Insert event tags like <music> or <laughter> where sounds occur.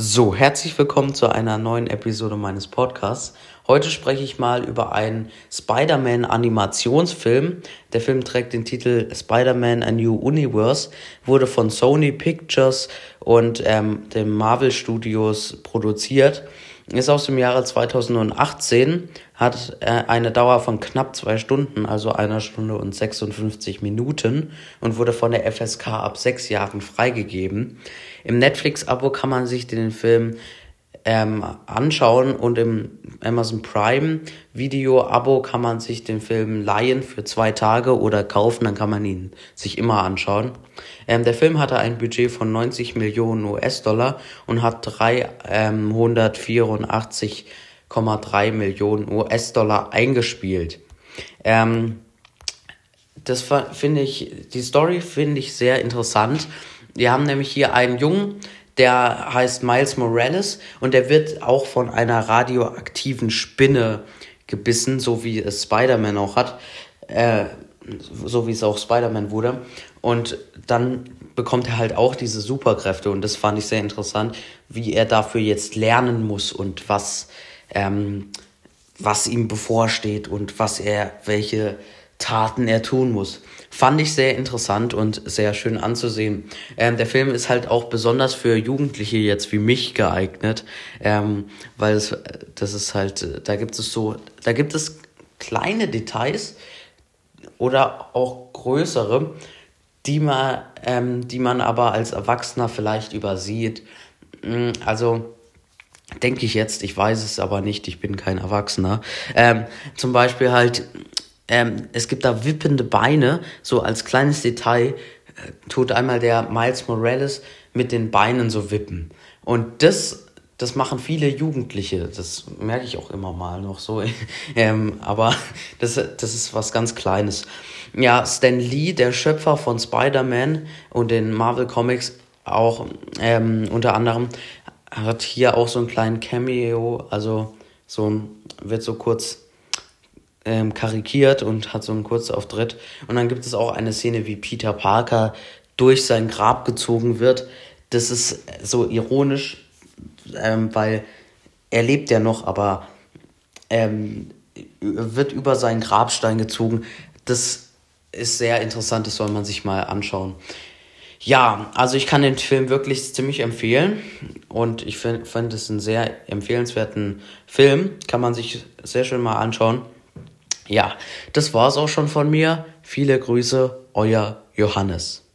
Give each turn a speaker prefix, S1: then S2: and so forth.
S1: So, herzlich willkommen zu einer neuen Episode meines Podcasts. Heute spreche ich mal über einen Spider-Man Animationsfilm. Der Film trägt den Titel Spider-Man A New Universe, wurde von Sony Pictures und ähm, den Marvel Studios produziert ist aus dem Jahre 2018, hat äh, eine Dauer von knapp zwei Stunden, also einer Stunde und 56 Minuten und wurde von der FSK ab sechs Jahren freigegeben. Im Netflix-Abo kann man sich den Film ähm, anschauen und im Amazon Prime Video-Abo kann man sich den Film leihen für zwei Tage oder kaufen, dann kann man ihn sich immer anschauen. Ähm, der Film hatte ein Budget von 90 Millionen US-Dollar und hat 384,3 ähm, Millionen US-Dollar eingespielt. Ähm, das finde ich, die Story finde ich sehr interessant. Wir haben nämlich hier einen Jungen, der heißt Miles Morales und der wird auch von einer radioaktiven Spinne gebissen, so wie es Spider-Man auch hat, äh, so wie es auch Spider-Man wurde. Und dann bekommt er halt auch diese Superkräfte und das fand ich sehr interessant, wie er dafür jetzt lernen muss und was, ähm, was ihm bevorsteht und was er, welche Taten er tun muss. Fand ich sehr interessant und sehr schön anzusehen. Ähm, der Film ist halt auch besonders für Jugendliche jetzt wie mich geeignet, ähm, weil es, das ist halt, da gibt es so, da gibt es kleine Details oder auch größere, die man, ähm, die man aber als Erwachsener vielleicht übersieht. Mm, also, denke ich jetzt, ich weiß es aber nicht, ich bin kein Erwachsener. Ähm, zum Beispiel halt ähm, es gibt da wippende Beine, so als kleines Detail äh, tut einmal der Miles Morales mit den Beinen so wippen. Und das, das machen viele Jugendliche, das merke ich auch immer mal noch so. <laughs> ähm, aber <laughs> das, das ist was ganz Kleines. Ja, Stan Lee, der Schöpfer von Spider-Man und den Marvel Comics auch ähm, unter anderem, hat hier auch so einen kleinen Cameo, also so wird so kurz ähm, karikiert und hat so einen Kurzauftritt. Und dann gibt es auch eine Szene, wie Peter Parker durch sein Grab gezogen wird. Das ist so ironisch, ähm, weil er lebt ja noch, aber ähm, wird über seinen Grabstein gezogen. Das ist sehr interessant, das soll man sich mal anschauen. Ja, also ich kann den Film wirklich ziemlich empfehlen und ich finde find es einen sehr empfehlenswerten Film. Kann man sich sehr schön mal anschauen. Ja, das war's auch schon von mir. Viele Grüße, euer Johannes.